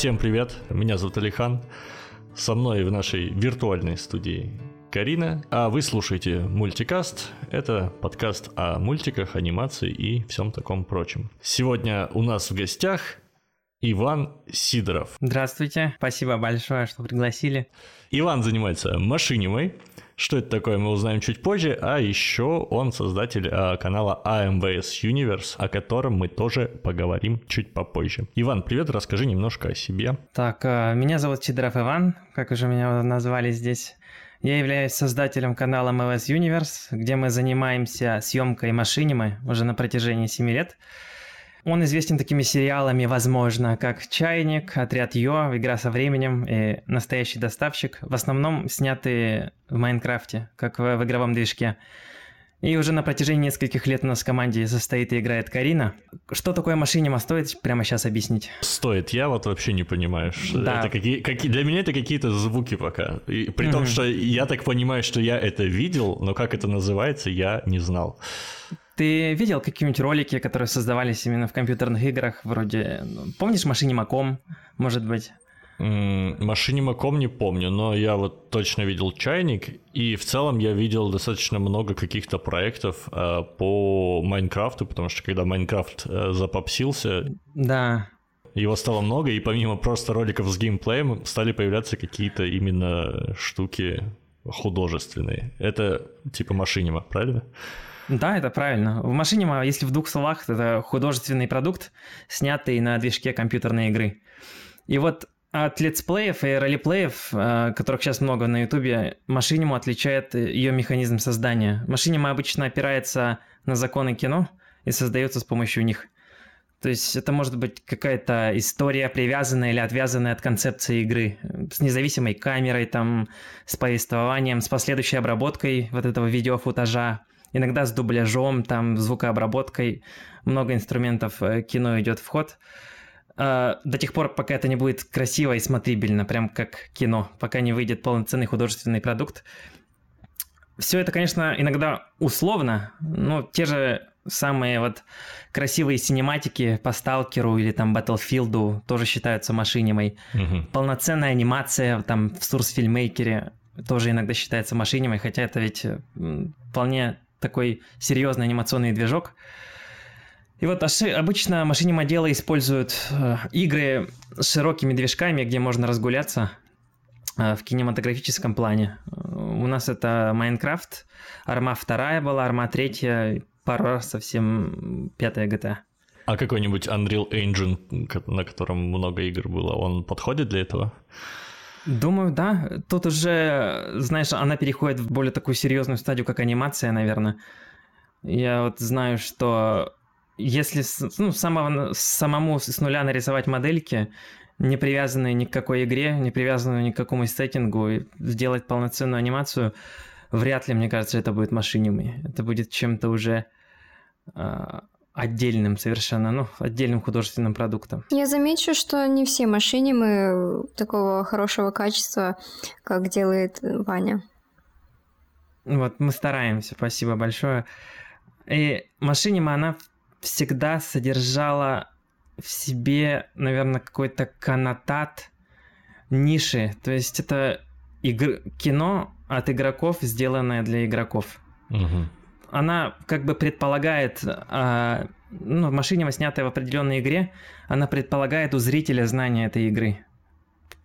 Всем привет, меня зовут Алихан. Со мной в нашей виртуальной студии Карина, а вы слушаете мультикаст. Это подкаст о мультиках, анимации и всем таком прочем. Сегодня у нас в гостях Иван Сидоров. Здравствуйте, спасибо большое, что пригласили. Иван занимается машинимой. Что это такое, мы узнаем чуть позже. А еще он создатель э, канала AMVS Universe, о котором мы тоже поговорим чуть попозже. Иван, привет, расскажи немножко о себе. Так, э, меня зовут Сидоров Иван, как уже меня назвали здесь. Я являюсь создателем канала MLS Universe, где мы занимаемся съемкой машинимы уже на протяжении 7 лет. Он известен такими сериалами, возможно, как «Чайник», «Отряд Йо», «Игра со временем» и «Настоящий доставщик», в основном снятые в Майнкрафте, как в, в игровом движке. И уже на протяжении нескольких лет у нас в команде состоит и играет Карина. Что такое машинима стоит прямо сейчас объяснить? Стоит, я вот вообще не понимаю. Да. Это какие, какие, для меня это какие-то звуки пока. И, при mm-hmm. том, что я так понимаю, что я это видел, но как это называется, я не знал. Ты видел какие-нибудь ролики, которые создавались именно в компьютерных играх, вроде... Ну, помнишь Машинимаком, может быть? Машинимаком не помню, но я вот точно видел чайник, и в целом я видел достаточно много каких-то проектов э, по Майнкрафту, потому что когда Майнкрафт э, запопсился, да. его стало много, и помимо просто роликов с геймплеем стали появляться какие-то именно штуки художественные. Это типа машинима, правильно? Да, это правильно. В машине, если в двух словах, это художественный продукт, снятый на движке компьютерной игры. И вот от летсплеев и ролеплеев, э, которых сейчас много на ютубе, Машиниму отличает ее механизм создания. Машинима обычно опирается на законы кино и создается с помощью них. То есть это может быть какая-то история, привязанная или отвязанная от концепции игры, с независимой камерой, там, с повествованием, с последующей обработкой вот этого видеофутажа, иногда с дубляжом, там, звукообработкой, много инструментов э, кино идет в ход. А, до тех пор, пока это не будет красиво и смотрибельно, прям как кино, пока не выйдет полноценный художественный продукт. Все это, конечно, иногда условно, но те же самые вот красивые синематики по Сталкеру или там Battlefield тоже считаются машинимой. Угу. Полноценная анимация там в Source Filmmaker тоже иногда считается машинимой, хотя это ведь вполне такой серьезный анимационный движок. И вот обычно машинимоделы используют э, игры с широкими движками, где можно разгуляться э, в кинематографическом плане. У нас это Майнкрафт, Арма 2 была, Арма 3, пару раз совсем пятая GTA. А какой-нибудь Unreal Engine, на котором много игр было, он подходит для этого? Думаю, да. Тут уже, знаешь, она переходит в более такую серьезную стадию, как анимация, наверное. Я вот знаю, что если ну, самого, самому с нуля нарисовать модельки, не привязанные ни к какой игре, не привязанные ни к какому сеттингу, сделать полноценную анимацию, вряд ли, мне кажется, это будет машинимой. Это будет чем-то уже а, отдельным совершенно, ну, отдельным художественным продуктом. Я замечу, что не все машинимы такого хорошего качества, как делает Ваня. Вот, мы стараемся, спасибо большое. И машинима, она всегда содержала в себе, наверное, какой-то коннотат ниши. То есть это игр... кино от игроков, сделанное для игроков. Угу она как бы предполагает, а, ну, машинима, снятая в определенной игре, она предполагает у зрителя знание этой игры.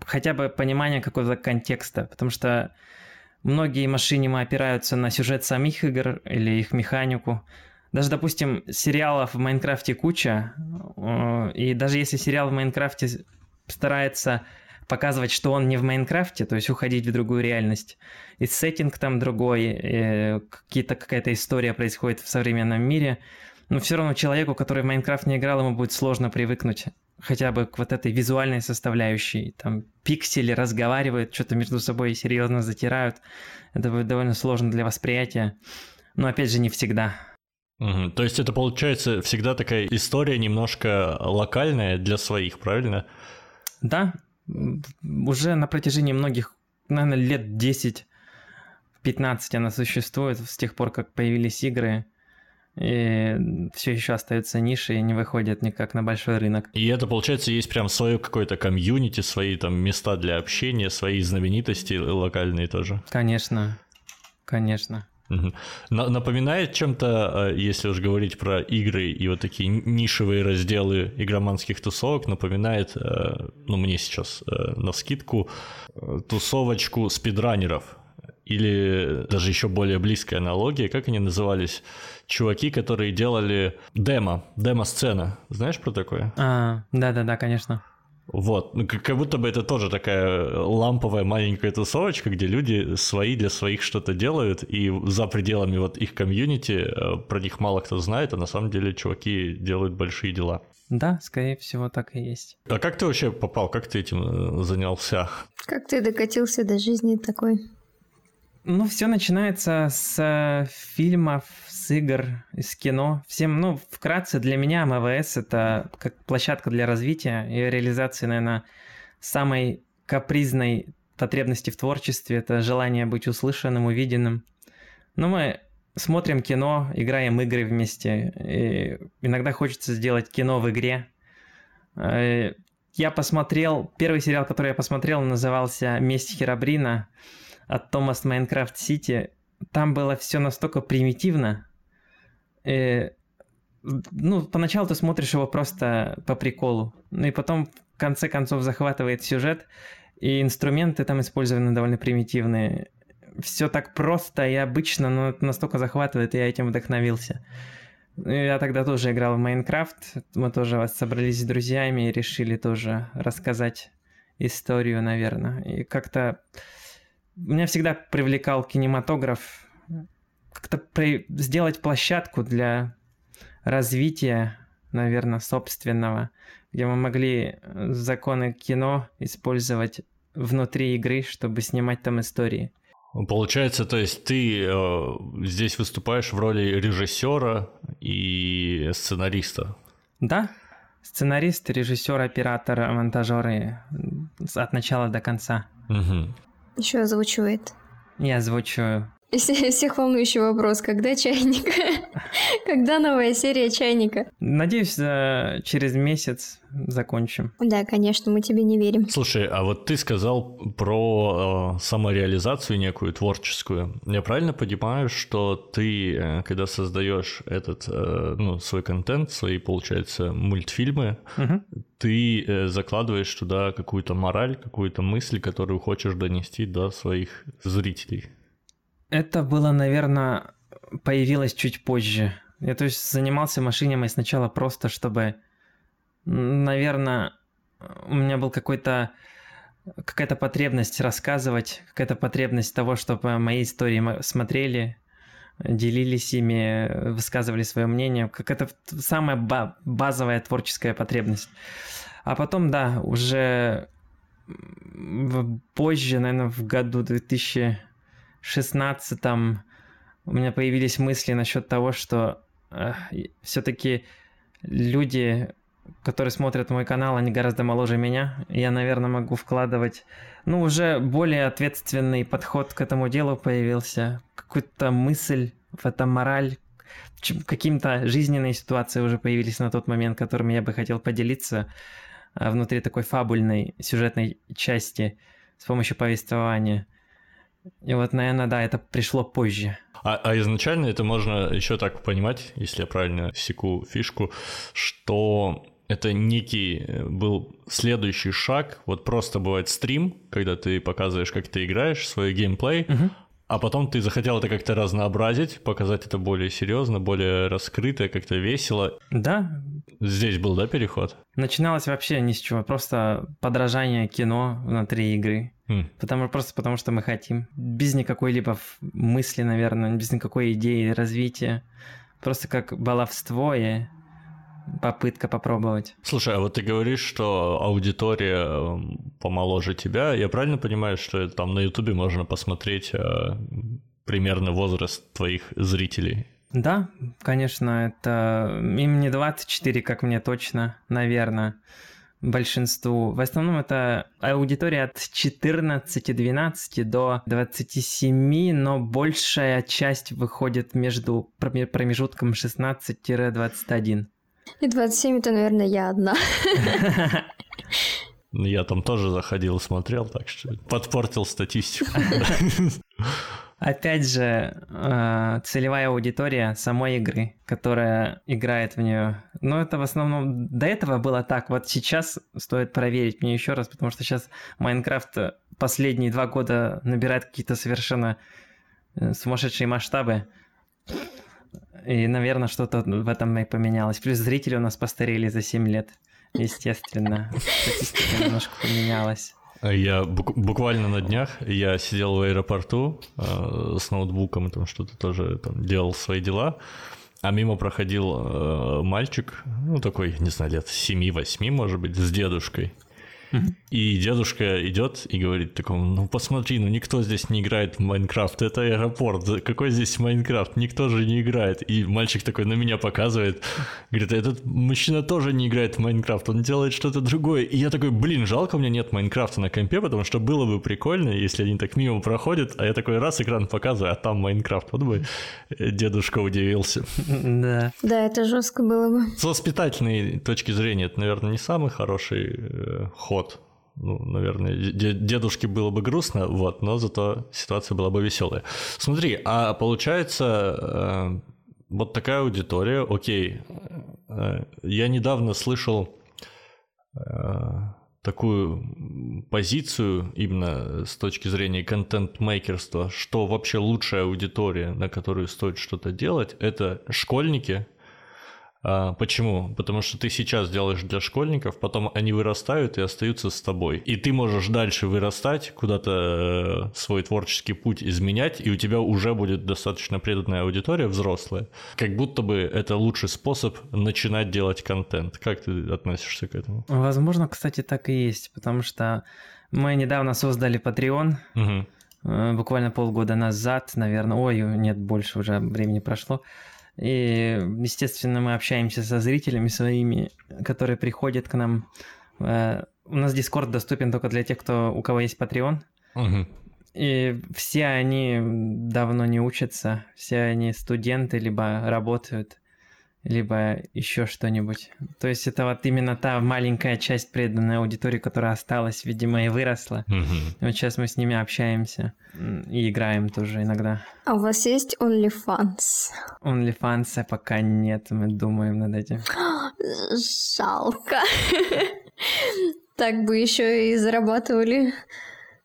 Хотя бы понимание какого-то контекста, потому что многие машинимы опираются на сюжет самих игр или их механику. Даже, допустим, сериалов в Майнкрафте куча, и даже если сериал в Майнкрафте старается показывать, что он не в Майнкрафте, то есть уходить в другую реальность. И сеттинг там другой, и какие-то, какая-то история происходит в современном мире. Но все равно человеку, который в Майнкрафт не играл, ему будет сложно привыкнуть хотя бы к вот этой визуальной составляющей. Там пиксели разговаривают, что-то между собой серьезно затирают. Это будет довольно сложно для восприятия. Но опять же, не всегда. Угу. То есть это получается всегда такая история немножко локальная для своих, правильно? Да, уже на протяжении многих, наверное, лет 10 15 она существует с тех пор, как появились игры. и все еще остаются ниши и не выходят никак на большой рынок. И это, получается, есть прям свое какое-то комьюнити, свои там места для общения, свои знаменитости локальные тоже. Конечно, конечно. Напоминает чем-то, э, если уж говорить про игры и вот такие нишевые разделы игроманских тусовок, напоминает, э, ну, мне сейчас э, на скидку, тусовочку спидранеров. Или даже еще более близкая аналогия, как они назывались? Чуваки, которые делали демо, демо-сцена. Знаешь про такое? А, да-да-да, конечно. Вот, ну, как будто бы это тоже такая ламповая маленькая тусовочка, где люди свои для своих что-то делают, и за пределами вот их комьюнити э, про них мало кто знает, а на самом деле чуваки делают большие дела. Да, скорее всего, так и есть. А как ты вообще попал, как ты этим э, занялся? Как ты докатился до жизни такой? Ну, все начинается с э, фильмов, с игр, из кино. Всем, ну, вкратце, для меня МВС это как площадка для развития и реализации, наверное, самой капризной потребности в творчестве. Это желание быть услышанным, увиденным. Но мы смотрим кино, играем игры вместе. И иногда хочется сделать кино в игре. Э, я посмотрел, первый сериал, который я посмотрел, назывался «Месть Херабрина» от Томас Майнкрафт Сити. Там было все настолько примитивно, э, ну, поначалу ты смотришь его просто по приколу, ну и потом в конце концов захватывает сюжет, и инструменты там использованы довольно примитивные. Все так просто и обычно, но это настолько захватывает, и я этим вдохновился. Я тогда тоже играл в Майнкрафт, мы тоже собрались с друзьями и решили тоже рассказать историю, наверное. И как-то меня всегда привлекал кинематограф, как-то при... сделать площадку для развития, наверное, собственного, где мы могли э, законы кино использовать внутри игры, чтобы снимать там истории. Получается, то есть ты э, здесь выступаешь в роли режиссера и сценариста? Да, сценарист, режиссер, оператор, монтажеры от начала до конца. Угу. Еще озвучивает. Я озвучиваю всех волнующий вопрос, когда чайник? когда новая серия чайника? Надеюсь, через месяц закончим. Да, конечно, мы тебе не верим. Слушай, а вот ты сказал про э, самореализацию некую творческую. Я правильно понимаю, что ты, э, когда создаешь этот, э, ну, свой контент, свои, получается, мультфильмы, угу. ты э, закладываешь туда какую-то мораль, какую-то мысль, которую хочешь донести до своих зрителей? Это было, наверное, появилось чуть позже. Я, то есть, занимался машинимой сначала просто, чтобы, наверное, у меня был какой-то какая-то потребность рассказывать, какая-то потребность того, чтобы мои истории смотрели, делились ими, высказывали свое мнение. Какая-то самая базовая творческая потребность. А потом, да, уже позже, наверное, в году 2000 шестнадцатом у меня появились мысли насчет того, что э, все-таки люди, которые смотрят мой канал, они гораздо моложе меня. Я, наверное, могу вкладывать, ну, уже более ответственный подход к этому делу появился. Какую-то мысль, в этом мораль, каким-то жизненные ситуации уже появились на тот момент, которыми я бы хотел поделиться э, внутри такой фабульной сюжетной части с помощью повествования. И вот, наверное, да, это пришло позже. А, а изначально это можно еще так понимать, если я правильно секу фишку, что это некий э, был следующий шаг. Вот просто бывает стрим, когда ты показываешь, как ты играешь, свой геймплей, угу. а потом ты захотел это как-то разнообразить, показать это более серьезно, более раскрыто, как-то весело. Да. Здесь был, да, переход? Начиналось вообще ни с чего, просто подражание кино внутри игры. Mm. Потому, просто потому что мы хотим. Без никакой либо мысли, наверное, без никакой идеи развития. Просто как баловство и попытка попробовать. Слушай, а вот ты говоришь, что аудитория эм, помоложе тебя. Я правильно понимаю, что там на Ютубе можно посмотреть э, примерно возраст твоих зрителей? Да, конечно, это им не 24, как мне точно, наверное. Большинству. В основном это аудитория от 14-12 до 27, но большая часть выходит между промежутком 16-21. И 27 это, наверное, я одна. Я там тоже заходил и смотрел, так что подпортил статистику. Опять же, э, целевая аудитория самой игры, которая играет в нее. Но это в основном до этого было так. Вот сейчас стоит проверить мне еще раз, потому что сейчас Майнкрафт последние два года набирает какие-то совершенно э, сумасшедшие масштабы. И, наверное, что-то в этом и поменялось. Плюс зрители у нас постарели за 7 лет. Естественно, статистика немножко поменялась. Я буквально на днях я сидел в аэропорту э, с ноутбуком, там что-то тоже там, делал свои дела, а мимо проходил э, мальчик, ну такой, не знаю, лет 7-8, может быть, с дедушкой. И дедушка идет и говорит такому, ну посмотри, ну никто здесь не играет в Майнкрафт, это аэропорт, какой здесь Майнкрафт, никто же не играет. И мальчик такой на меня показывает, говорит, этот мужчина тоже не играет в Майнкрафт, он делает что-то другое. И я такой, блин, жалко, у меня нет Майнкрафта на компе, потому что было бы прикольно, если они так мимо проходят, а я такой раз экран показываю, а там Майнкрафт. Вот бы дедушка удивился. Да. Да, это жестко было бы. С воспитательной точки зрения, это, наверное, не самый хороший э, ход ну, наверное, дедушке было бы грустно, вот, но зато ситуация была бы веселая. Смотри, а получается, э, вот такая аудитория, окей, э, я недавно слышал э, такую позицию именно с точки зрения контент-мейкерства, что вообще лучшая аудитория, на которую стоит что-то делать, это школьники, почему? Потому что ты сейчас делаешь для школьников, потом они вырастают и остаются с тобой. И ты можешь дальше вырастать, куда-то э, свой творческий путь изменять, и у тебя уже будет достаточно преданная аудитория взрослая. Как будто бы это лучший способ начинать делать контент. Как ты относишься к этому? Возможно, кстати, так и есть, потому что мы недавно создали Patreon. Угу. Буквально полгода назад, наверное. Ой, нет, больше уже времени прошло. И, естественно, мы общаемся со зрителями своими, которые приходят к нам. Э, у нас Discord доступен только для тех, кто, у кого есть Patreon. Угу. И все они давно не учатся, все они студенты, либо работают либо еще что-нибудь. То есть это вот именно та маленькая часть преданной аудитории, которая осталась, видимо, и выросла. Mm-hmm. вот сейчас мы с ними общаемся и играем тоже иногда. А у вас есть OnlyFans? OnlyFans пока нет, мы думаем над этим. Жалко. Так бы еще и зарабатывали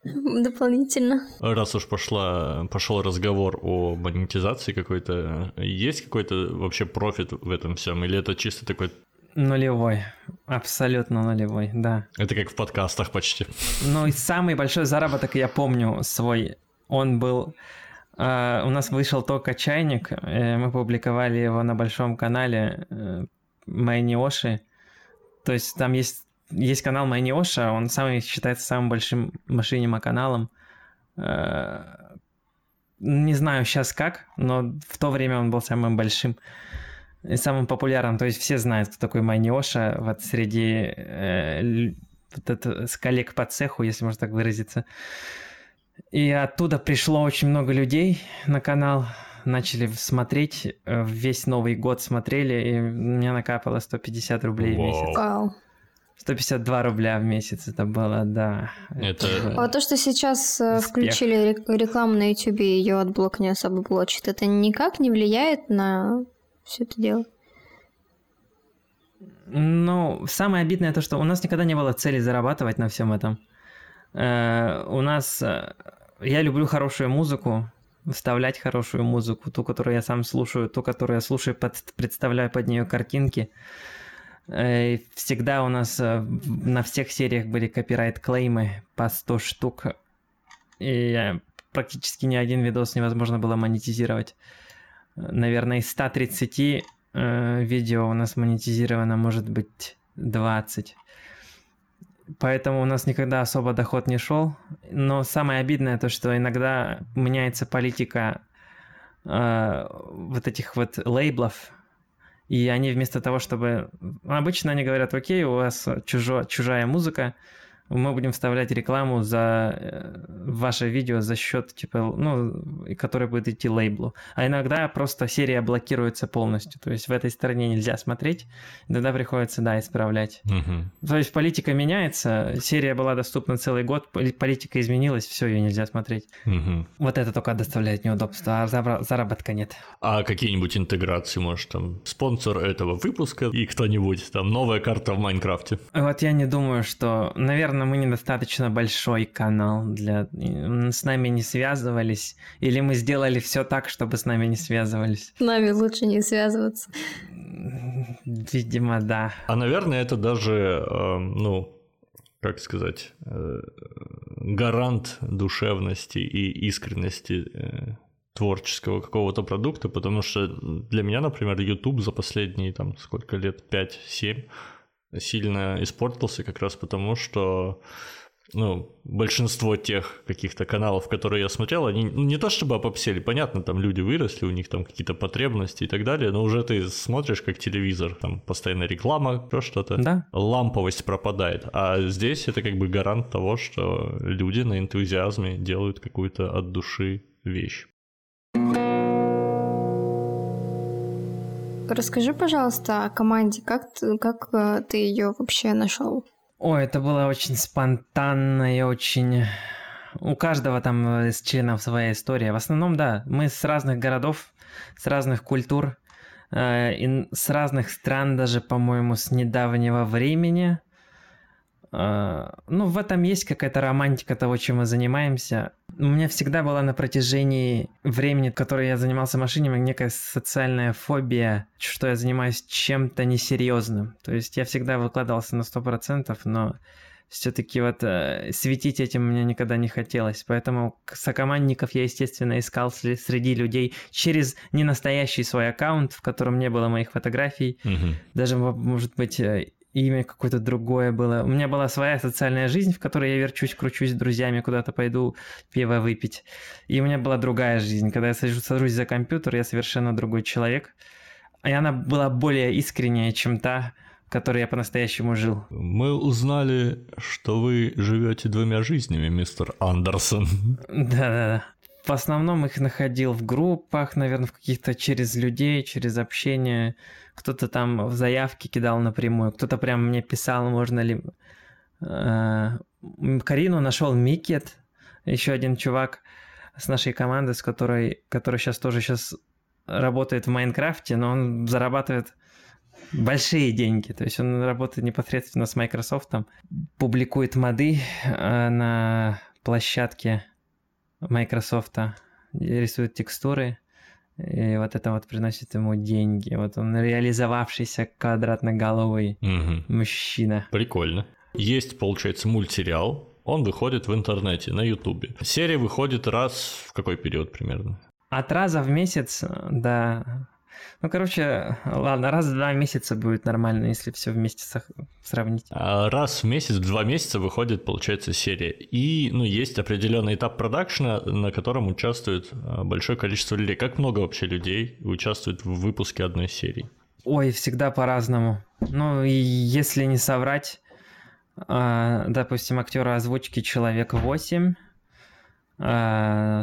дополнительно. Раз уж пошла, пошел разговор о монетизации какой-то, есть какой-то вообще профит в этом всем, или это чисто такой Нулевой. Абсолютно нулевой, да. Это как в подкастах почти. Ну и самый большой заработок, я помню свой, он был... Uh, у нас вышел только чайник, uh, мы публиковали его на большом канале uh, Майни Оши. То есть там есть есть канал Майниоша, он самый считается самым большим машинима каналом. Э, не знаю сейчас как, но в то время он был самым большим и самым популярным. То есть все знают, кто такой Майниоша вот среди э, вот это, с коллег по цеху, если можно так выразиться. И оттуда пришло очень много людей на канал, начали смотреть, э, весь Новый год смотрели, и мне накапало 150 рублей Wow. в месяц. 152 рубля в месяц это было, да. Это... А то, что сейчас э, Успех. включили рекламу на YouTube, и ее AdBlock не особо блочит, это никак не влияет на все это дело? Ну, самое обидное то, что у нас никогда не было цели зарабатывать на всем этом. Э, у нас... Э, я люблю хорошую музыку, вставлять хорошую музыку, ту, которую я сам слушаю, ту, которую я слушаю, под, представляю под нее картинки. Э, всегда у нас э, на всех сериях были копирайт-клеймы по 100 штук. И практически ни один видос невозможно было монетизировать. Наверное, из 130 э, видео у нас монетизировано может быть 20. Поэтому у нас никогда особо доход не шел. Но самое обидное то, что иногда меняется политика э, вот этих вот лейблов, И они вместо того, чтобы... Обычно они говорят, окей, у вас чужо... чужая музыка, мы будем вставлять рекламу за э, ваше видео за счет, типа, ну, который будет идти лейблу. А иногда просто серия блокируется полностью. То есть в этой стороне нельзя смотреть, тогда приходится, да, исправлять. Угу. То есть политика меняется, серия была доступна целый год, политика изменилась, все, ее нельзя смотреть. Угу. Вот это только доставляет неудобства, а заработка нет. А какие-нибудь интеграции, может, там, спонсор этого выпуска и кто-нибудь, там, новая карта в Майнкрафте? Вот я не думаю, что, наверное, наверное, мы недостаточно большой канал для... С нами не связывались. Или мы сделали все так, чтобы с нами не связывались. С нами лучше не связываться. Видимо, да. А, наверное, это даже, э, ну, как сказать, э, гарант душевности и искренности э, творческого какого-то продукта, потому что для меня, например, YouTube за последние там сколько лет, 5-7, сильно испортился как раз потому, что ну, большинство тех каких-то каналов, которые я смотрел, они ну, не то чтобы опопсели, понятно, там люди выросли, у них там какие-то потребности и так далее, но уже ты смотришь как телевизор, там постоянно реклама, про что-то, да. ламповость пропадает. А здесь это как бы гарант того, что люди на энтузиазме делают какую-то от души вещь. Расскажи, пожалуйста, о команде. Как ты, как э, ты ее вообще нашел? Ой, это было очень спонтанно и очень... У каждого там из членов своя история. В основном, да, мы с разных городов, с разных культур, э, и с разных стран даже, по-моему, с недавнего времени. А, ну, в этом есть какая-то романтика того, чем мы занимаемся. У меня всегда была на протяжении времени, которое я занимался машинами, некая социальная фобия, что я занимаюсь чем-то несерьезным. То есть я всегда выкладывался на 100%, но все-таки вот э, светить этим мне никогда не хотелось. Поэтому сокомандников я, естественно, искал среди людей через ненастоящий свой аккаунт, в котором не было моих фотографий. Угу. Даже, может быть, э, имя какое-то другое было. У меня была своя социальная жизнь, в которой я верчусь, кручусь с друзьями, куда-то пойду пиво выпить. И у меня была другая жизнь. Когда я сажусь, сажусь за компьютер, я совершенно другой человек. И она была более искренняя, чем та, которой я по-настоящему жил. Мы узнали, что вы живете двумя жизнями, мистер Андерсон. Да-да-да. В основном их находил в группах, наверное, в каких-то через людей, через общение. Кто-то там в заявке кидал напрямую, кто-то прям мне писал, можно ли... Э, Карину нашел Микет, еще один чувак с нашей команды, с которой, который сейчас тоже сейчас работает в Майнкрафте, но он зарабатывает большие деньги. То есть он работает непосредственно с Microsoft, публикует моды э, на площадке Microsoft, рисует текстуры, и вот это вот приносит ему деньги. Вот он реализовавшийся квадратноголовый угу. мужчина. Прикольно. Есть, получается, мультсериал. Он выходит в интернете, на Ютубе. Серия выходит раз в какой период примерно? От раза в месяц до ну, короче, ладно, раз в два месяца будет нормально, если все вместе сравнить. А раз в месяц, в два месяца выходит, получается, серия. И, ну, есть определенный этап продакшена, на котором участвует а, большое количество людей. Как много вообще людей участвует в выпуске одной серии? Ой, всегда по-разному. Ну, и если не соврать, а, допустим, актера озвучки человек 8,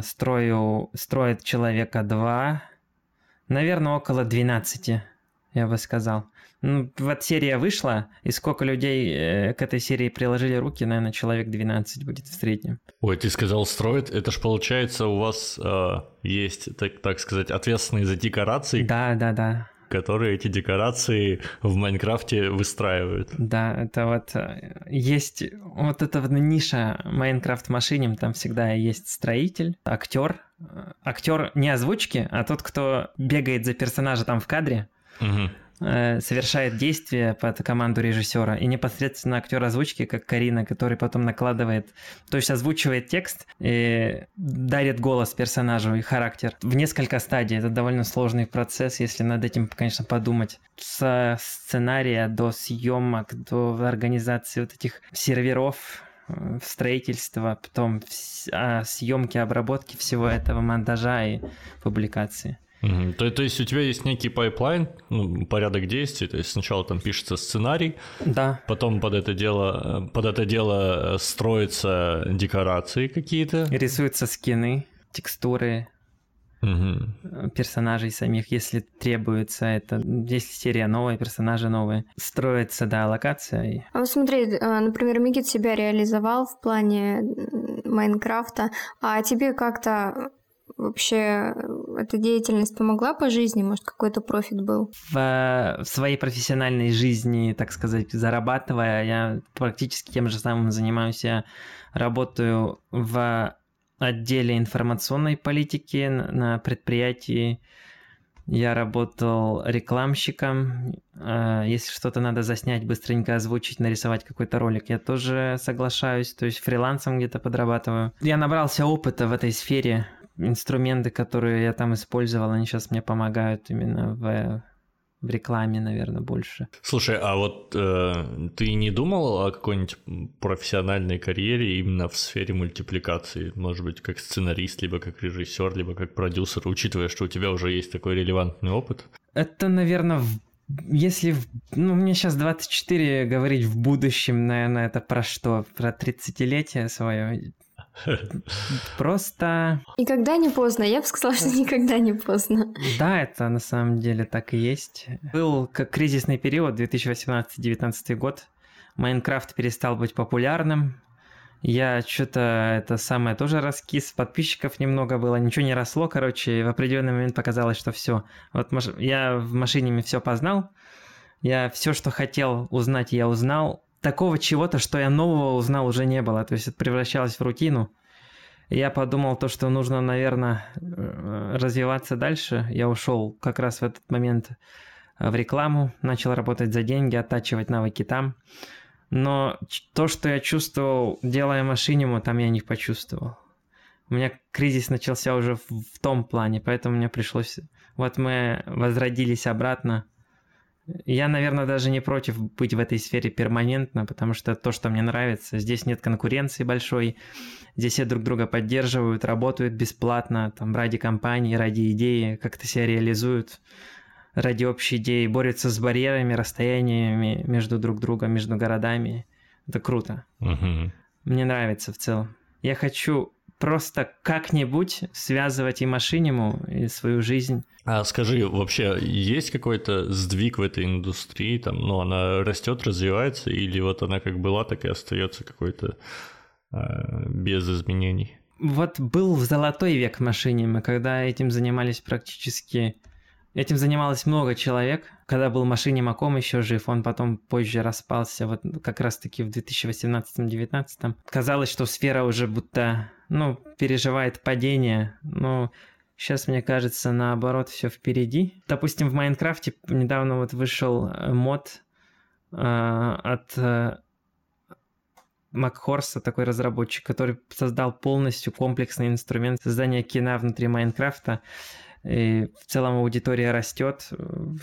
строю, строит человека 2, Наверное, около 12, я бы сказал. Ну, вот серия вышла, и сколько людей э, к этой серии приложили руки, наверное, человек 12 будет в среднем. Ой, ты сказал строит, это ж получается у вас э, есть, так, так сказать, ответственные за декорации. Да, да, да которые эти декорации в Майнкрафте выстраивают. Да, это вот э, есть вот эта вот ниша Майнкрафт машиним, там всегда есть строитель, актер, актер не озвучки, а тот, кто бегает за персонажа там в кадре. Угу Э, совершает действие под команду режиссера, и непосредственно актер озвучки, как Карина, который потом накладывает, то есть озвучивает текст и дарит голос персонажу и характер в несколько стадий. Это довольно сложный процесс, если над этим, конечно, подумать. С сценария до съемок, до организации вот этих серверов, э, строительства, потом съемки, обработки всего этого, монтажа и публикации. Угу. То, то есть у тебя есть некий pipeline, ну, порядок действий, то есть сначала там пишется сценарий, да. потом под это дело, под это дело строятся декорации какие-то. Рисуются скины, текстуры, угу. персонажей самих, если требуется это. Если серия новая, персонажи новые. Строится, да, локация. А вот смотри, э, например, Микит себя реализовал в плане Майнкрафта, а тебе как-то вообще эта деятельность помогла по жизни? Может, какой-то профит был? В, в своей профессиональной жизни, так сказать, зарабатывая, я практически тем же самым занимаюсь. Я работаю в отделе информационной политики на предприятии. Я работал рекламщиком. А, если что-то надо заснять, быстренько озвучить, нарисовать какой-то ролик, я тоже соглашаюсь. То есть фрилансом где-то подрабатываю. Я набрался опыта в этой сфере. Инструменты, которые я там использовал, они сейчас мне помогают именно в в рекламе, наверное, больше. Слушай, а вот э, ты не думал о какой-нибудь профессиональной карьере именно в сфере мультипликации? Может быть, как сценарист, либо как режиссер, либо как продюсер, учитывая, что у тебя уже есть такой релевантный опыт? Это, наверное, в если, ну, мне сейчас 24, говорить в будущем, наверное, это про что? Про 30-летие свое? Просто... Никогда не поздно. Я бы сказала, что никогда не поздно. Да, это на самом деле так и есть. Был как кризисный период, 2018-2019 год. Майнкрафт перестал быть популярным. Я что-то это самое тоже раскис, подписчиков немного было, ничего не росло, короче, в определенный момент показалось, что все. Вот я в машине все познал, я все, что хотел узнать, я узнал, такого чего-то, что я нового узнал, уже не было. То есть это превращалось в рутину. я подумал то, что нужно, наверное, э, развиваться дальше. Я ушел как раз в этот момент э, в рекламу, начал работать за деньги, оттачивать навыки там. Но то, что я чувствовал, делая машиниму, там я не почувствовал. У меня кризис начался уже в, в том плане, поэтому мне пришлось... Вот мы возродились обратно, я, наверное, даже не против быть в этой сфере перманентно, потому что то, что мне нравится, здесь нет конкуренции большой, здесь все друг друга поддерживают, работают бесплатно, там, ради компании, ради идеи, как-то себя реализуют ради общей идеи, борются с барьерами, расстояниями между друг другом, между городами. Это круто. Угу. Мне нравится в целом. Я хочу просто как-нибудь связывать и машиниму, и свою жизнь. А скажи, вообще есть какой-то сдвиг в этой индустрии? Там, ну, она растет, развивается, или вот она как была, так и остается какой-то э, без изменений? Вот был в золотой век машинимы, когда этим занимались практически Этим занималось много человек. Когда был машине Маком еще жив, он потом позже распался, вот как раз-таки в 2018-2019. Казалось, что сфера уже будто, ну, переживает падение, но сейчас, мне кажется, наоборот, все впереди. Допустим, в Майнкрафте недавно вот вышел э, мод э, от э, Макхорса, такой разработчик, который создал полностью комплексный инструмент создания кино внутри Майнкрафта. И в целом аудитория растет,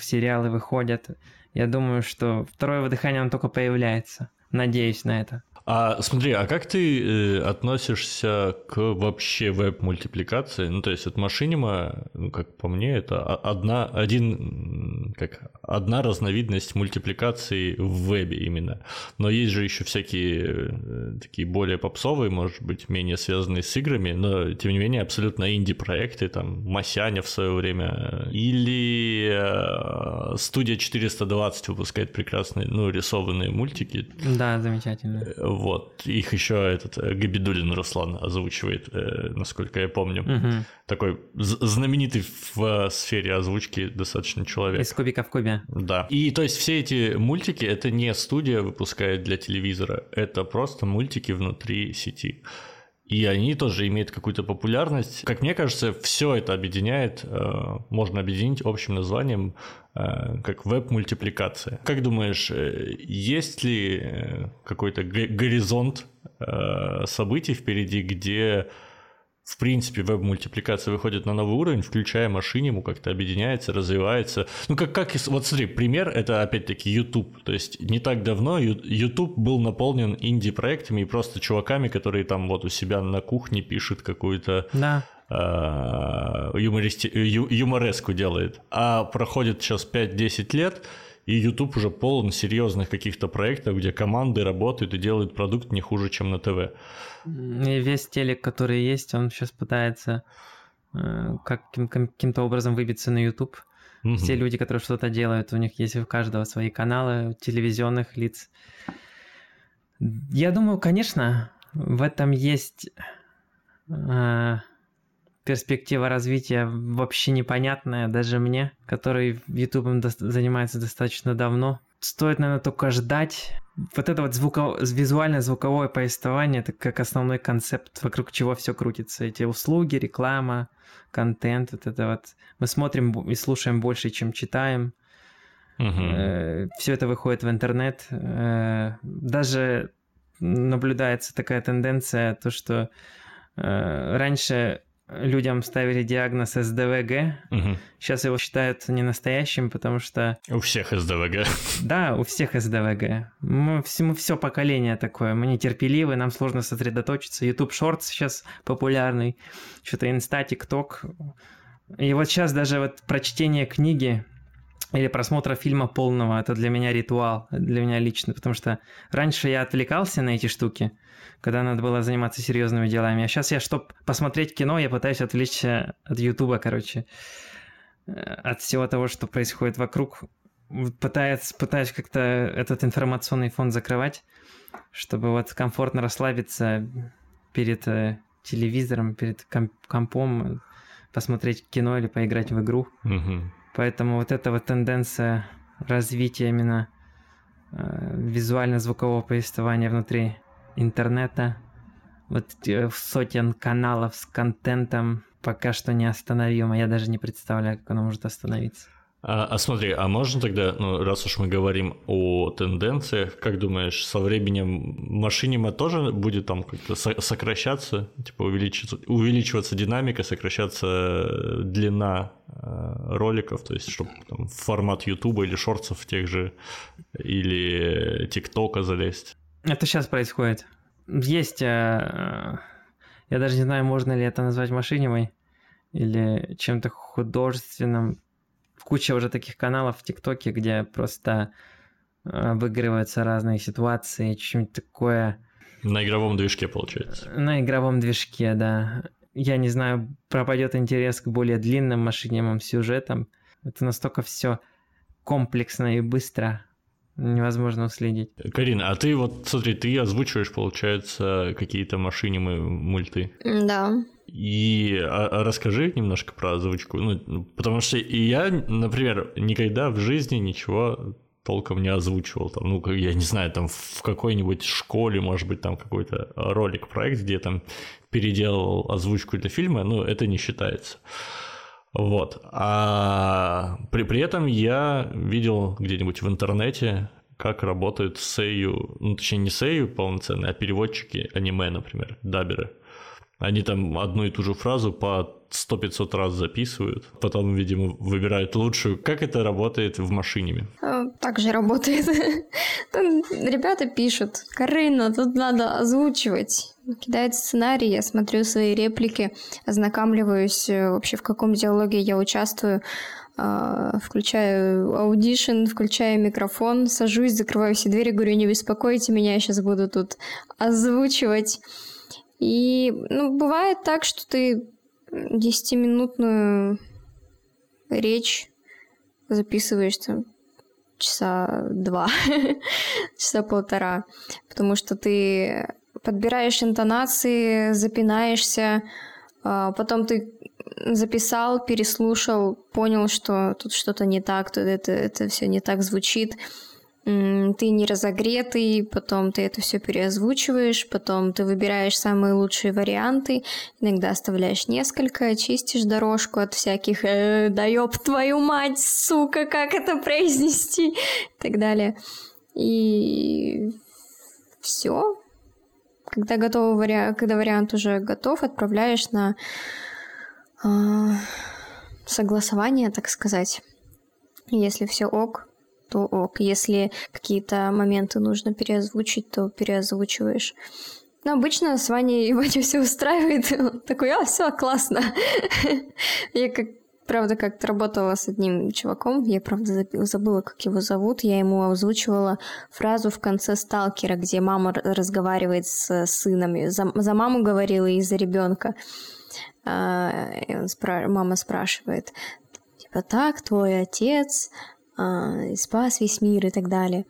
сериалы выходят. Я думаю, что второе дыхание, он только появляется. Надеюсь на это. А смотри, а как ты э, относишься к вообще веб-мультипликации? Ну, то есть от Машинима, ну, как по мне, это одна, один, как, одна разновидность мультипликации в вебе именно. Но есть же еще всякие э, такие более попсовые, может быть, менее связанные с играми, но, тем не менее, абсолютно инди-проекты, там, Масяня в свое время, или э, студия 420 выпускает прекрасные, ну, рисованные мультики. Да, замечательно э, вот. Их еще этот э, Габидулин Руслан озвучивает, э, насколько я помню. Угу. Такой знаменитый в э, сфере озвучки достаточно человек. Из кубика в кубе. Да. И то есть все эти мультики, это не студия выпускает для телевизора, это просто мультики внутри сети. И они тоже имеют какую-то популярность. Как мне кажется, все это объединяет, можно объединить общим названием Э, как веб-мультипликация. Как думаешь, э, есть ли э, какой-то горизонт событий впереди, где в принципе, веб-мультипликация выходит на новый уровень, включая машине, ему как-то объединяется, развивается. Ну, как, как, вот смотри, пример, это опять-таки YouTube. То есть не так давно YouTube был наполнен инди-проектами и просто чуваками, которые там вот у себя на кухне пишут какую-то да. юмористи... ю... юмореску делает. А проходит сейчас 5-10 лет, и YouTube уже полон серьезных каких-то проектов, где команды работают и делают продукт не хуже, чем на ТВ. И весь телек, который есть, он сейчас пытается э, каким-то образом выбиться на YouTube. Угу. Все люди, которые что-то делают, у них есть у каждого свои каналы телевизионных лиц. Я думаю, конечно, в этом есть э, перспектива развития вообще непонятная даже мне, который YouTube до- занимается достаточно давно. Стоит, наверное, только ждать. Вот это вот звуко... визуальное звуковое повествование, это как основной концепт, вокруг чего все крутится. Эти услуги, реклама, контент, вот это вот. Мы смотрим и слушаем больше, чем читаем. Uh-huh. Все это выходит в интернет. Э, даже наблюдается такая тенденция, то что э, раньше людям ставили диагноз СДВГ. Угу. Сейчас его считают не настоящим, потому что... У всех СДВГ. Да, у всех СДВГ. Мы, мы все поколение такое. Мы нетерпеливы, нам сложно сосредоточиться. YouTube Shorts сейчас популярный. Что-то Инста, ТикТок. И вот сейчас даже вот прочтение книги или просмотра фильма полного, это для меня ритуал, для меня лично, потому что раньше я отвлекался на эти штуки, когда надо было заниматься серьезными делами. А сейчас я, чтобы посмотреть кино, я пытаюсь отвлечься от Ютуба, короче, э, от всего того, что происходит вокруг. Пытаюсь, пытаюсь как-то этот информационный фон закрывать, чтобы вот комфортно расслабиться перед э, телевизором, перед комп компом, посмотреть кино или поиграть в игру. Угу. Поэтому вот эта вот тенденция развития именно э, визуально-звукового повествования внутри интернета, вот э, сотен каналов с контентом пока что не остановимо. Я даже не представляю, как оно может остановиться. А, а смотри, а можно тогда, ну, раз уж мы говорим о тенденциях, как думаешь, со временем машинима тоже будет там как-то сокращаться, типа увеличиваться, увеличиваться динамика, сокращаться э, длина э, роликов, то есть чтобы там формат Ютуба или шорцев тех же, или ТикТока залезть? Это сейчас происходит. Есть, э, я даже не знаю, можно ли это назвать машинимой или чем-то художественным, куча уже таких каналов в ТикТоке, где просто э, обыгрываются разные ситуации, что-нибудь такое. На игровом движке, получается. На игровом движке, да. Я не знаю, пропадет интерес к более длинным машинимым сюжетам. Это настолько все комплексно и быстро невозможно уследить. Карина, а ты вот, смотри, ты озвучиваешь, получается, какие-то машинимы мульты. Да. И а, а расскажи немножко про озвучку. Ну, потому что и я, например, никогда в жизни ничего толком не озвучивал. Там, ну, я не знаю, там в какой-нибудь школе, может быть, там какой-то ролик, проект, где там переделал озвучку для фильма, ну, это не считается. Вот. А при, при этом я видел где-нибудь в интернете, как работают сею, ну, точнее, не сею полноценные, а переводчики аниме, например, даберы. Они там одну и ту же фразу по 100-500 раз записывают, потом, видимо, выбирают лучшую. Как это работает в машине? А, так же работает. Ребята пишут, Карина, тут надо озвучивать. Кидает сценарий, я смотрю свои реплики, ознакомливаюсь э, вообще, в каком диалоге я участвую, а, включаю Audition, включаю микрофон, сажусь, закрываю все двери, говорю, не беспокойте меня, я сейчас буду тут озвучивать. И ну, бывает так, что ты 10-минутную речь записываешь там часа два, часа полтора, потому что ты подбираешь интонации, запинаешься, а потом ты записал, переслушал, понял, что тут что-то не так, тут это, это все не так звучит, ты не разогретый, потом ты это все переозвучиваешь, потом ты выбираешь самые лучшие варианты, иногда оставляешь несколько, чистишь дорожку от всяких э, «да ёб твою мать, сука, как это произнести?» и так далее. И все. Когда готовый вариант, когда вариант уже готов, отправляешь на э, согласование, так сказать. Если все ок, то ок. Если какие-то моменты нужно переозвучить, то переозвучиваешь. Ну, обычно с Ваней Ваня все устраивает. Он такой, а, все, классно. Я как правда, как-то работала с одним чуваком, я, правда, забыла, как его зовут, я ему озвучивала фразу в конце «Сталкера», где мама разговаривает с сыном, за, за маму говорила и за ребенка. А, и спра... мама спрашивает, типа, так, твой отец спас весь мир и так далее.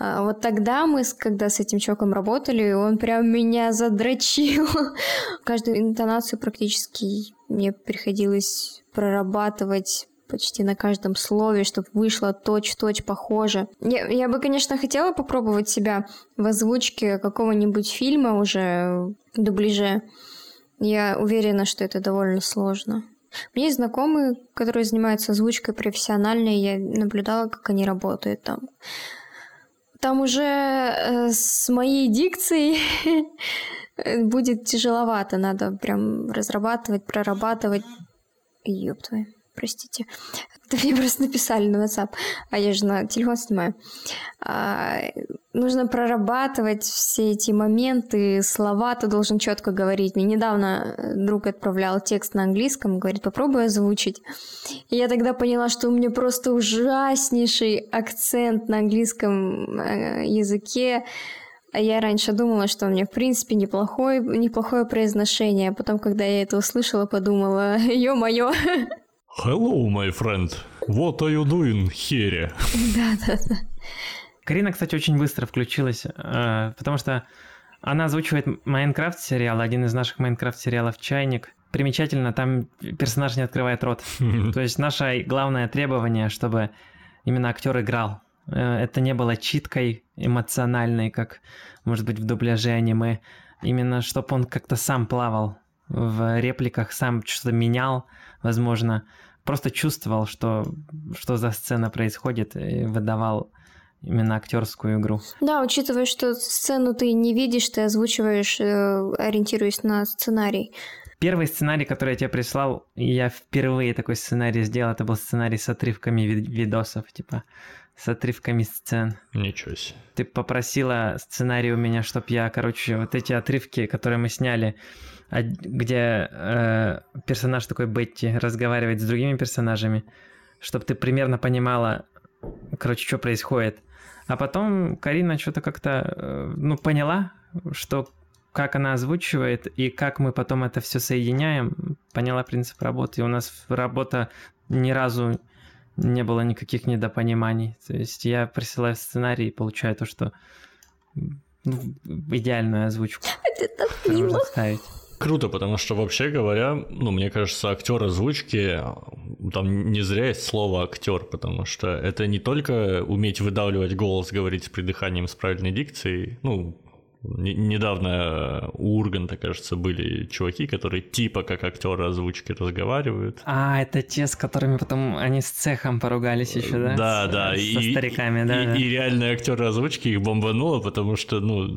А, вот тогда мы, когда с этим чуваком работали, он прям меня задрочил. Каждую интонацию практически мне приходилось прорабатывать почти на каждом слове, чтобы вышло точь-точь похоже. Я, я бы, конечно, хотела попробовать себя в озвучке какого-нибудь фильма уже дубляже. Я уверена, что это довольно сложно. У меня есть знакомые, которые занимаются озвучкой профессионально, я наблюдала, как они работают там. Там уже э, с моей дикцией будет тяжеловато, надо прям разрабатывать, прорабатывать. Ёб твою простите. Это мне просто написали на WhatsApp, а я же на телефон снимаю. А, нужно прорабатывать все эти моменты, слова ты должен четко говорить. Мне недавно друг отправлял текст на английском, говорит, попробуй озвучить. И я тогда поняла, что у меня просто ужаснейший акцент на английском э, языке. А я раньше думала, что у меня, в принципе, неплохое, неплохое произношение. А потом, когда я это услышала, подумала, ё-моё, Hello, my friend. What are you doing here? Да, да, да. Карина, кстати, очень быстро включилась, э, потому что она озвучивает Майнкрафт сериал, один из наших Майнкрафт сериалов «Чайник». Примечательно, там персонаж не открывает рот. То есть наше главное требование, чтобы именно актер играл. Э, это не было читкой эмоциональной, как, может быть, в дубляже аниме. Именно, чтобы он как-то сам плавал в репликах, сам что-то менял, возможно, просто чувствовал, что, что за сцена происходит, и выдавал именно актерскую игру. Да, учитывая, что сцену ты не видишь, ты озвучиваешь, э, ориентируясь на сценарий. Первый сценарий, который я тебе прислал, я впервые такой сценарий сделал, это был сценарий с отрывками видосов, типа с отрывками сцен. Ничего себе. Ты попросила сценарий у меня, чтобы я, короче, вот эти отрывки, которые мы сняли, где э, персонаж такой Бетти разговаривает с другими персонажами, чтобы ты примерно понимала, короче, что происходит. А потом Карина что-то как-то, э, ну, поняла, что как она озвучивает и как мы потом это все соединяем, поняла принцип работы. И у нас работа ни разу не было никаких недопониманий. То есть я присылаю сценарий и получаю то, что ну, идеальную озвучку. Это так мило. ставить. Круто, потому что вообще говоря, ну, мне кажется, актер озвучки, там не зря есть слово актер, потому что это не только уметь выдавливать голос, говорить с придыханием, с правильной дикцией, ну, Недавно у Урганта, кажется, были чуваки, которые типа как актеры озвучки разговаривают. А, это те, с которыми потом они с цехом поругались еще, да? Да, с, да. Со и, стариками, да. И, да. и реальные актеры озвучки их бомбануло, потому что, ну,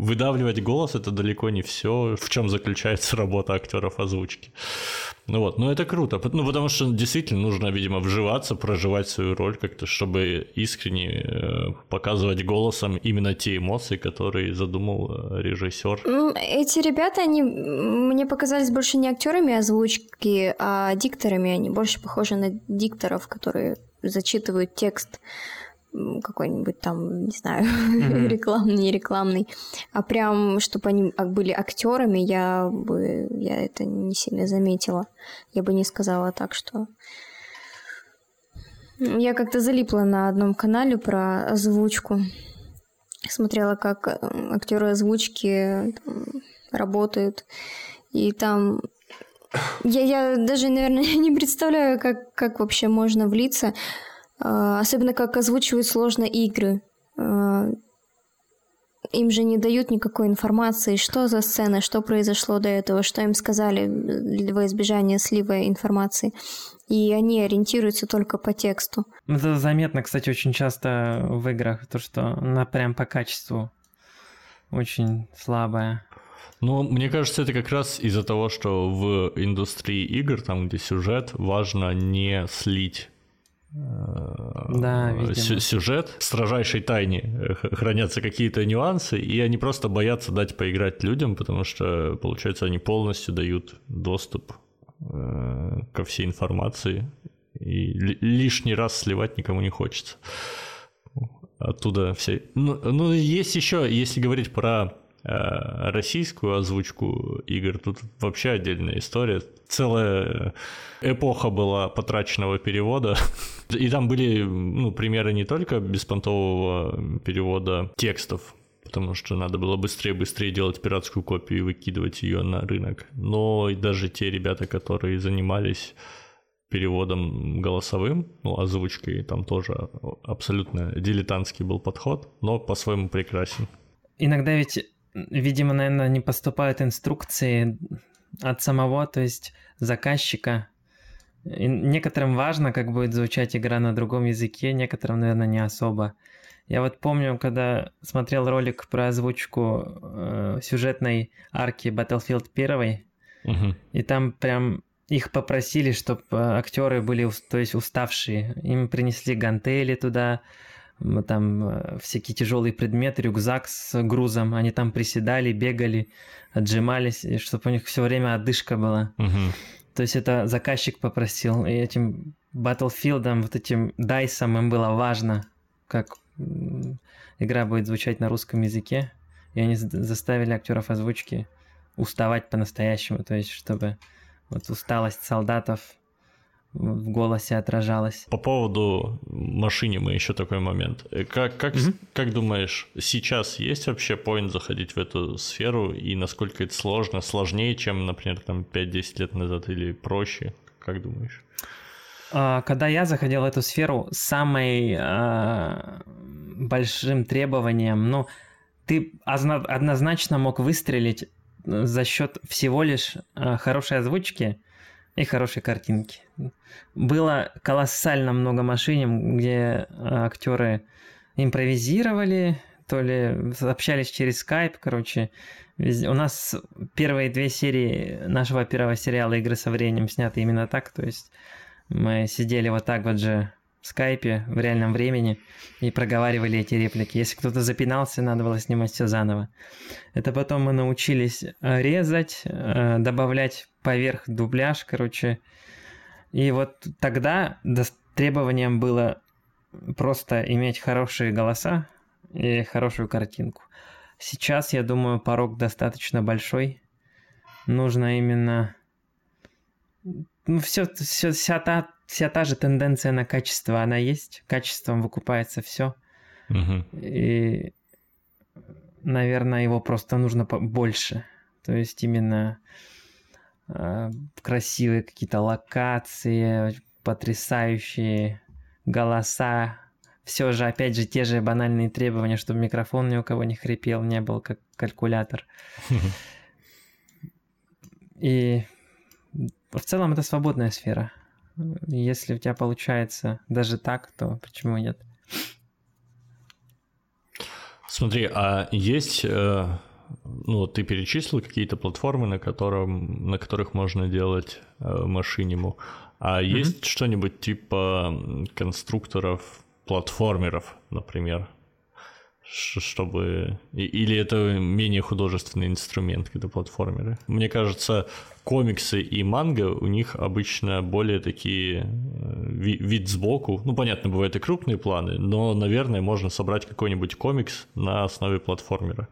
выдавливать голос это далеко не все, в чем заключается работа актеров озвучки. Ну вот, ну это круто, ну потому что действительно нужно, видимо, вживаться, проживать свою роль как-то, чтобы искренне э, показывать голосом именно те эмоции, которые задумал э, режиссер. Эти ребята, они мне показались больше не актерами озвучки, а дикторами. Они больше похожи на дикторов, которые зачитывают текст какой-нибудь там, не знаю, mm-hmm. рекламный, не рекламный, а прям, чтобы они а, были актерами, я бы, я это не сильно заметила. Я бы не сказала так, что... Я как-то залипла на одном канале про озвучку. Смотрела, как э, актеры озвучки там, работают. И там я, я даже, наверное, не представляю, как, как вообще можно влиться. А, особенно как озвучивают сложно игры. А, им же не дают никакой информации, что за сцена, что произошло до этого, что им сказали во избежание слива информации. И они ориентируются только по тексту. Ну, это заметно, кстати, очень часто в играх, то, что она прям по качеству очень слабая. Ну, мне кажется, это как раз из-за того, что в индустрии игр, там, где сюжет, важно не слить да, видимо. сюжет. В строжайшей тайне хранятся какие-то нюансы, и они просто боятся дать поиграть людям, потому что, получается, они полностью дают доступ ко всей информации, и лишний раз сливать никому не хочется. Оттуда все. Ну, ну есть еще, если говорить про э, российскую озвучку игр, тут вообще отдельная история. Целая эпоха была потраченного перевода. И там были ну, примеры не только беспонтового перевода текстов, потому что надо было быстрее-быстрее делать пиратскую копию и выкидывать ее на рынок, но и даже те ребята, которые занимались переводом голосовым, ну, озвучкой, там тоже абсолютно дилетантский был подход, но по-своему прекрасен. Иногда ведь, видимо, наверное, не поступают инструкции от самого, то есть заказчика. И некоторым важно, как будет звучать игра на другом языке, некоторым, наверное, не особо. Я вот помню, когда смотрел ролик про озвучку э, сюжетной арки Battlefield 1, угу. и там прям их попросили, чтобы э, актеры были, то есть уставшие. Им принесли гантели туда, там э, всякие тяжелые предметы, рюкзак с грузом. Они там приседали, бегали, отжимались, чтобы у них все время отдышка была. Угу. То есть это заказчик попросил. И этим Battlefield, вот этим дайсом им было важно, как игра будет звучать на русском языке. И они заставили актеров озвучки уставать по-настоящему, то есть чтобы вот усталость солдатов в голосе отражалась. По поводу машине мы еще такой момент. Э, как, как, mm-hmm. как думаешь, сейчас есть вообще поинт заходить в эту сферу и насколько это сложно? Сложнее, чем, например, там 5-10 лет назад или проще? Как думаешь? А, когда я заходил в эту сферу, самым а, большим требованием, ну, ты однозначно мог выстрелить за счет всего лишь а, хорошей озвучки и хорошей картинки. Было колоссально много машин, где актеры импровизировали, то ли общались через скайп, короче. У нас первые две серии нашего первого сериала «Игры со временем» сняты именно так, то есть мы сидели вот так вот же в скайпе в реальном времени и проговаривали эти реплики. Если кто-то запинался, надо было снимать все заново. Это потом мы научились э, резать, э, добавлять поверх дубляж, короче. И вот тогда требованием было просто иметь хорошие голоса и хорошую картинку. Сейчас, я думаю, порог достаточно большой. Нужно именно... Ну, все, все, вся та вся та же тенденция на качество, она есть. Качеством выкупается все. Угу. И, наверное, его просто нужно больше. То есть именно э, красивые какие-то локации, потрясающие голоса. Все же, опять же, те же банальные требования, чтобы микрофон ни у кого не хрипел, не был как калькулятор. И в целом это свободная сфера. Если у тебя получается даже так, то почему нет? Смотри, а есть, э, ну, ты перечислил какие-то платформы, на, котором, на которых можно делать э, машиниму, а mm-hmm. есть что-нибудь типа конструкторов, платформеров, например? Чтобы... Или это менее художественный инструмент, когда платформеры? Мне кажется, комиксы и манга у них обычно более такие э, вид сбоку. Ну, понятно, бывают и крупные планы, но, наверное, можно собрать какой-нибудь комикс на основе платформера.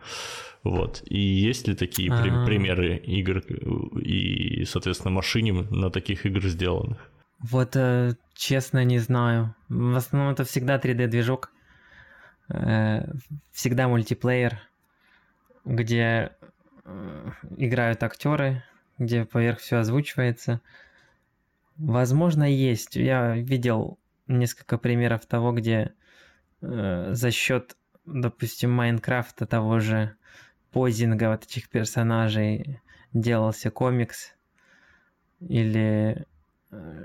Вот. И есть ли такие при- примеры игр и, соответственно, машиним на таких игр сделанных? Вот, э, честно, не знаю. В основном это всегда 3D-движок. Э, всегда мультиплеер, где э, играют актеры, где поверх все озвучивается. Возможно, есть. Я видел несколько примеров того, где э, за счет, допустим, Майнкрафта того же позинга вот этих персонажей делался комикс или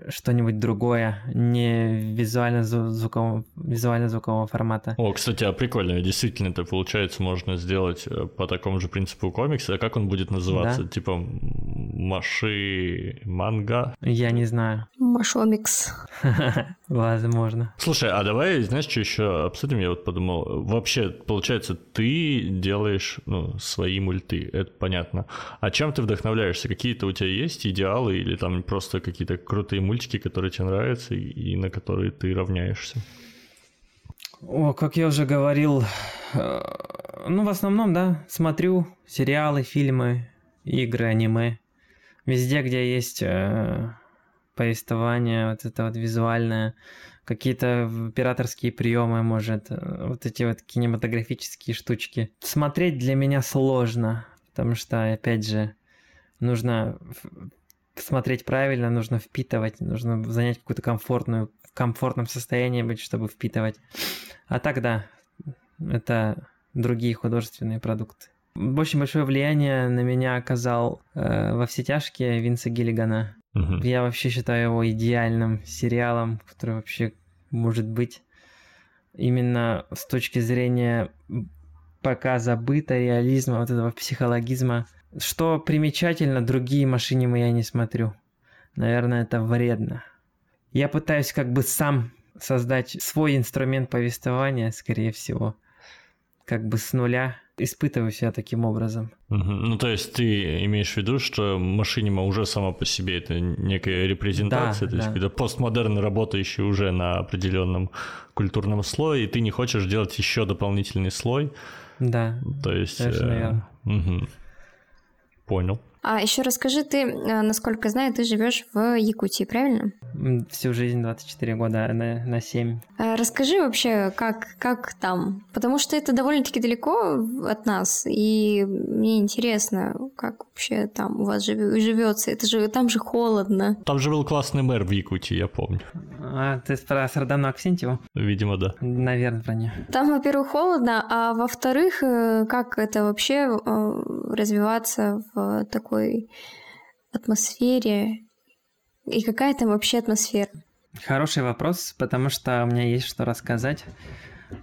что-нибудь другое, не визуально-звукового визуально формата. О, кстати, а прикольно, действительно это получается можно сделать э, по такому же принципу комикса, а как он будет называться? Да. Типа Маши Манга? Я не знаю. Машомикс. Возможно. Слушай, а давай, знаешь, что еще обсудим? Я вот подумал, вообще, получается, ты делаешь ну, свои мульты, это понятно. А чем ты вдохновляешься? Какие-то у тебя есть идеалы или там просто какие-то крутые мультики, которые тебе нравятся и на которые ты равняешься? О, как я уже говорил, э, ну, в основном, да, смотрю сериалы, фильмы, игры, аниме. Везде, где есть э, повествование, вот это вот визуальное, какие-то операторские приемы, может, э, вот эти вот кинематографические штучки. Смотреть для меня сложно, потому что, опять же, нужно смотреть правильно, нужно впитывать, нужно занять какую-то комфортную, в комфортном состоянии быть, чтобы впитывать. А так да, это другие художественные продукты. Очень большое влияние на меня оказал э, во все тяжкие Винса Гиллигана. Угу. Я вообще считаю его идеальным сериалом, который вообще может быть именно с точки зрения показа быта, реализма, вот этого психологизма. Что примечательно, другие машины я не смотрю. Наверное, это вредно. Я пытаюсь как бы сам создать свой инструмент повествования, скорее всего, как бы с нуля, испытываю себя таким образом. Угу. Ну, то есть ты имеешь в виду, что машинима уже сама по себе это некая репрезентация, да, то есть да. это постмодерн, работающий уже на определенном культурном слое, и ты не хочешь делать еще дополнительный слой. Да. То есть... Э, угу. Понял. А еще расскажи, ты, э, насколько знаю, ты живешь в Якутии, правильно? Всю жизнь 24 года на, на 7. А расскажи вообще, как, как там? Потому что это довольно-таки далеко от нас, и мне интересно, как вообще там у вас живется. Это же там же холодно. Там же был классный мэр в Якутии, я помню. А, ты про Сардану Аксентьеву? Видимо, да. Наверное, про нее. Там, во-первых, холодно, а во-вторых, э, как это вообще э, развиваться в такой атмосфере? И какая там вообще атмосфера? Хороший вопрос, потому что у меня есть что рассказать.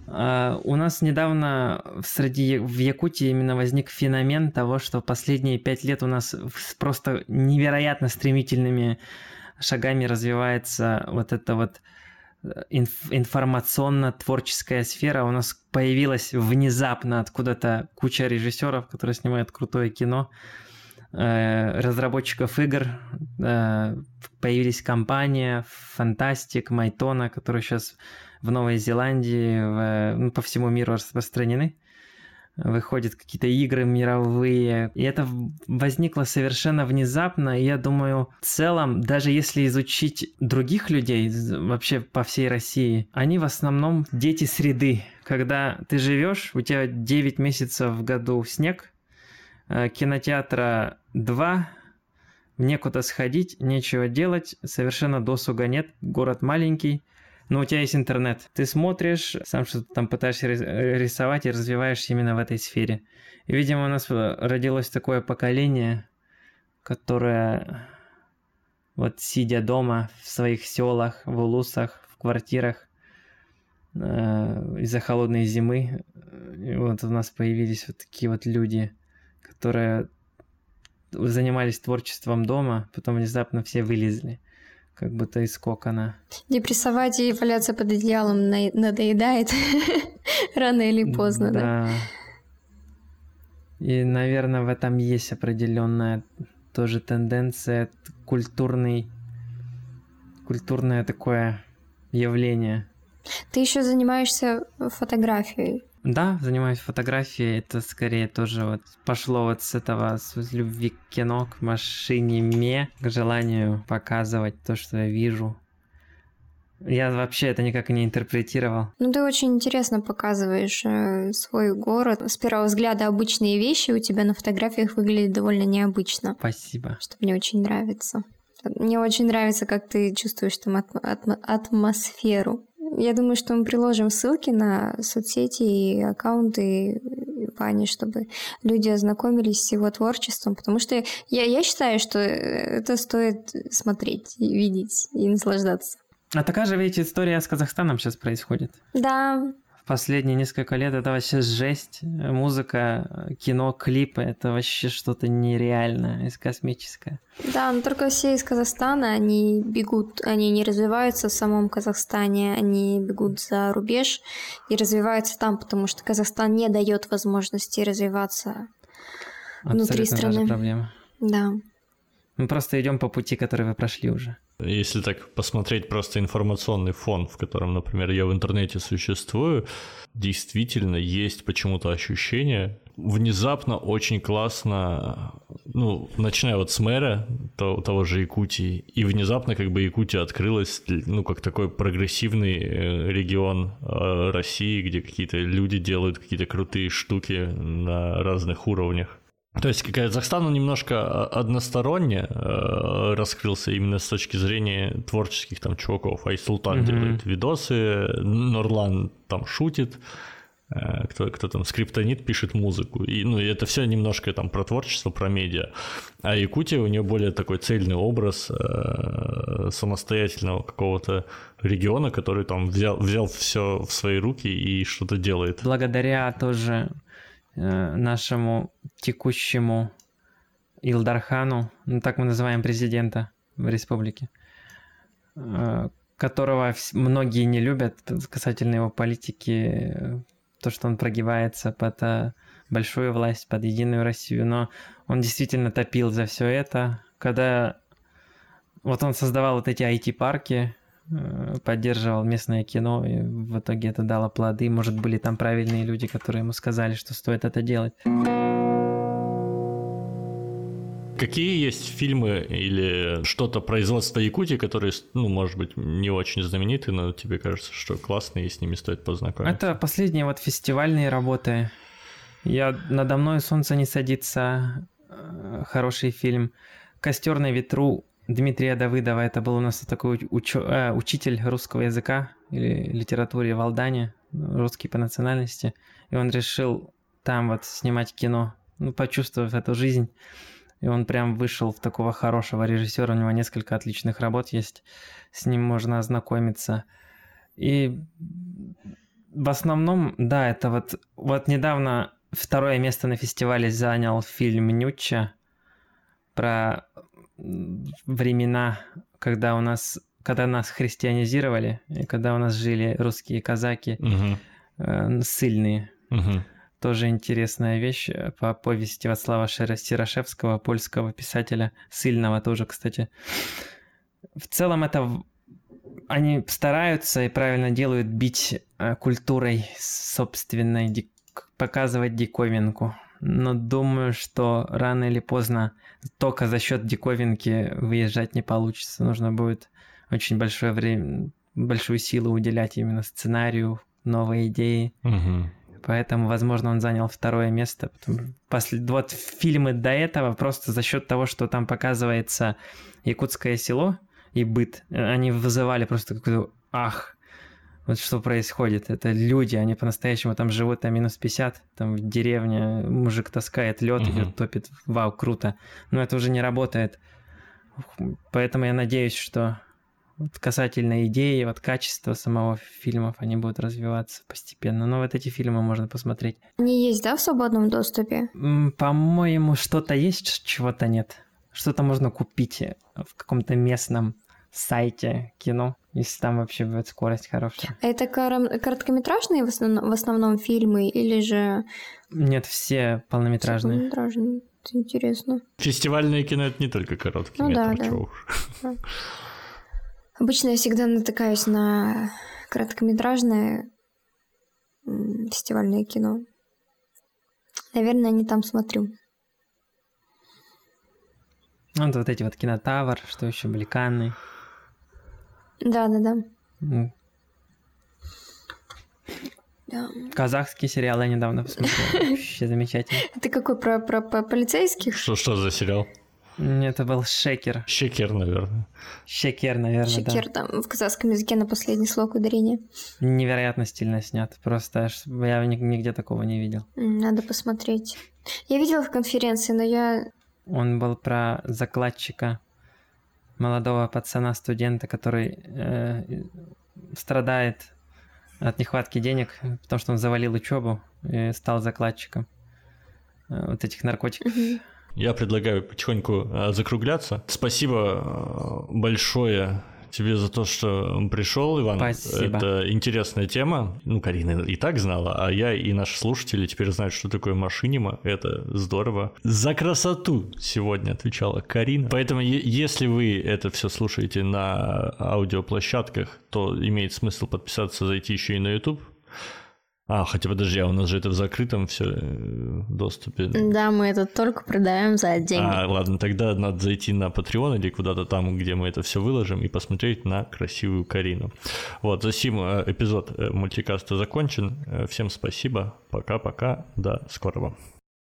Uh, у нас недавно среди в Якутии именно возник феномен того, что последние пять лет у нас просто невероятно стремительными шагами развивается вот эта вот э, инф- информационно-творческая сфера. У нас появилась внезапно откуда-то куча режиссеров, которые снимают крутое кино, э, разработчиков игр, э, появились компания Фантастик, Майтона, которые сейчас в Новой Зеландии, в, ну, по всему миру распространены выходят какие-то игры мировые. И это возникло совершенно внезапно. И я думаю, в целом, даже если изучить других людей вообще по всей России, они в основном дети среды. Когда ты живешь, у тебя 9 месяцев в году снег, э, кинотеатра 2, некуда сходить, нечего делать, совершенно досуга нет, город маленький, но у тебя есть интернет. Ты смотришь, сам что-то там пытаешься рисовать и развиваешься именно в этой сфере. И, видимо, у нас родилось такое поколение, которое вот сидя дома в своих селах, в улусах, в квартирах э, из-за холодной зимы, вот у нас появились вот такие вот люди, которые занимались творчеством дома, потом внезапно все вылезли как будто из кокона. Депрессовать и валяться под одеялом надоедает рано или поздно, да? Да. И, наверное, в этом есть определенная тоже тенденция, культурный, культурное такое явление. Ты еще занимаешься фотографией. Да, занимаюсь фотографией. Это скорее тоже вот пошло вот с этого, с любви к кино, к машине ме, к желанию показывать то, что я вижу. Я вообще это никак не интерпретировал. Ну, ты очень интересно показываешь э, свой город. С первого взгляда обычные вещи у тебя на фотографиях выглядят довольно необычно. Спасибо. Что мне очень нравится. Мне очень нравится, как ты чувствуешь там атм- атм- атмосферу. Я думаю, что мы приложим ссылки на соцсети и аккаунты Вани, чтобы люди ознакомились с его творчеством, потому что я, я считаю, что это стоит смотреть, и видеть и наслаждаться. А такая же ведь история с Казахстаном сейчас происходит. Да. Последние несколько лет это вообще жесть. Музыка, кино, клипы, это вообще что-то нереальное, космическое. Да, но только все из Казахстана, они бегут, они не развиваются в самом Казахстане, они бегут за рубеж и развиваются там, потому что Казахстан не дает возможности развиваться внутри страны. проблема. Да. Мы просто идем по пути, который вы прошли уже. Если так посмотреть просто информационный фон, в котором, например, я в интернете существую, действительно есть почему-то ощущение, внезапно очень классно, ну, начиная вот с мэра того, того же Якутии, и внезапно как бы Якутия открылась, ну, как такой прогрессивный э, регион э, России, где какие-то люди делают какие-то крутые штуки на разных уровнях. То есть Казахстан он немножко а, односторонне э, раскрылся именно с точки зрения творческих там чуваков. Айсултан mm-hmm. делает видосы, Нурлан там шутит, э, кто, кто там скриптонит пишет музыку. И, ну, и это все немножко там про творчество, про медиа. А Якутия у нее более такой цельный образ э, самостоятельного какого-то региона, который там взял, взял все в свои руки и что-то делает. Благодаря тоже Э, нашему текущему Илдархану, ну так мы называем президента в республике, э, которого многие не любят касательно его политики, то, что он прогибается под э, большую власть, под Единую Россию, но он действительно топил за все это. Когда вот он создавал вот эти IT-парки, Э, поддерживал местное кино, и в итоге это дало плоды. Может, были там правильные люди, которые ему сказали, что стоит это делать. Какие есть фильмы или что-то производства Якутии, которые, ну, может быть, не очень знамениты, но тебе кажется, что классные, и с ними стоит познакомиться? Это последние вот фестивальные работы. Я «Надо мной солнце не садится», э, хороший фильм. «Костер на ветру» Дмитрия Давыдова. Это был у нас такой уч- э, учитель русского языка или литературы в Алдане, русский по национальности. И он решил там вот снимать кино, ну, почувствовав эту жизнь. И он прям вышел в такого хорошего режиссера. У него несколько отличных работ есть. С ним можно ознакомиться. И в основном, да, это вот... Вот недавно второе место на фестивале занял фильм «Нюча» про времена, когда у нас, когда нас христианизировали, и когда у нас жили русские казаки, угу. э, сильные. Угу. Тоже интересная вещь э, по повести Вацлава Сирошевского, польского писателя, сильного тоже, кстати. В целом это они стараются и правильно делают бить э, культурой собственной, показывать диковинку но думаю, что рано или поздно только за счет диковинки выезжать не получится. Нужно будет очень большое время, большую силу уделять именно сценарию, новой идеи. Угу. Поэтому, возможно, он занял второе место. После, вот фильмы до этого просто за счет того, что там показывается якутское село и быт, они вызывали просто какой-то ах, вот что происходит. Это люди, они по-настоящему там живут, там минус 50, там в деревне мужик таскает лед, угу. идет, топит. Вау, круто. Но это уже не работает. Поэтому я надеюсь, что вот касательно идеи, вот качества самого фильмов, они будут развиваться постепенно. Но вот эти фильмы можно посмотреть. Они есть, да, в свободном доступе? По-моему, что-то есть, чего-то нет. Что-то можно купить в каком-то местном сайте кино, если там вообще будет скорость хорошая. А это короткометражные в основном, в основном фильмы или же... Нет, все полнометражные. Все полнометражные. Это интересно. Фестивальное кино это не только короткие ну, метры, да, да. Обычно я всегда натыкаюсь на короткометражное фестивальное кино. Наверное, не там смотрю. Ну, вот эти вот кинотавр, что еще, Бликаны. Да, да, да. Да. Казахский сериал я недавно посмотрел. Вообще замечательно. Это какой про, про, про полицейских? Что, что за сериал? Это был Шекер. Шекер, наверное. Шекер, наверное, Шекер, да. там в казахском языке на последний слог ударения. Невероятно стильно снят. Просто я нигде такого не видел. Надо посмотреть. Я видела в конференции, но я... Он был про закладчика молодого пацана, студента, который э, страдает от нехватки денег, потому что он завалил учебу и стал закладчиком э, вот этих наркотиков. Я предлагаю потихоньку э, закругляться. Спасибо э, большое тебе за то, что пришел, Иван. Спасибо. Это интересная тема. Ну, Карина и так знала, а я и наши слушатели теперь знают, что такое машинима. Это здорово. За красоту сегодня отвечала Карина. Поэтому, если вы это все слушаете на аудиоплощадках, то имеет смысл подписаться, зайти еще и на YouTube. А, хотя подожди, а у нас же это в закрытом все э, доступе. Да, мы это только продаем за деньги. А, ладно, тогда надо зайти на Patreon или куда-то там, где мы это все выложим, и посмотреть на красивую Карину. Вот, за сим э, эпизод э, мультикаста закончен. Всем спасибо. Пока-пока. До скорого.